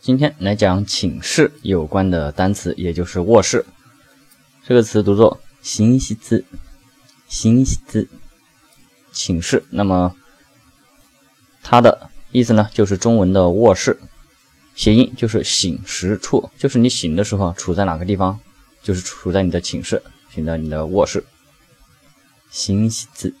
今天来讲寝室有关的单词，也就是卧室。这个词读作“寝室”，寝室，寝室。那么它的意思呢，就是中文的卧室，谐音就是醒时处，就是你醒的时候处在哪个地方，就是处在你的寝室，处在你的卧室。寝室。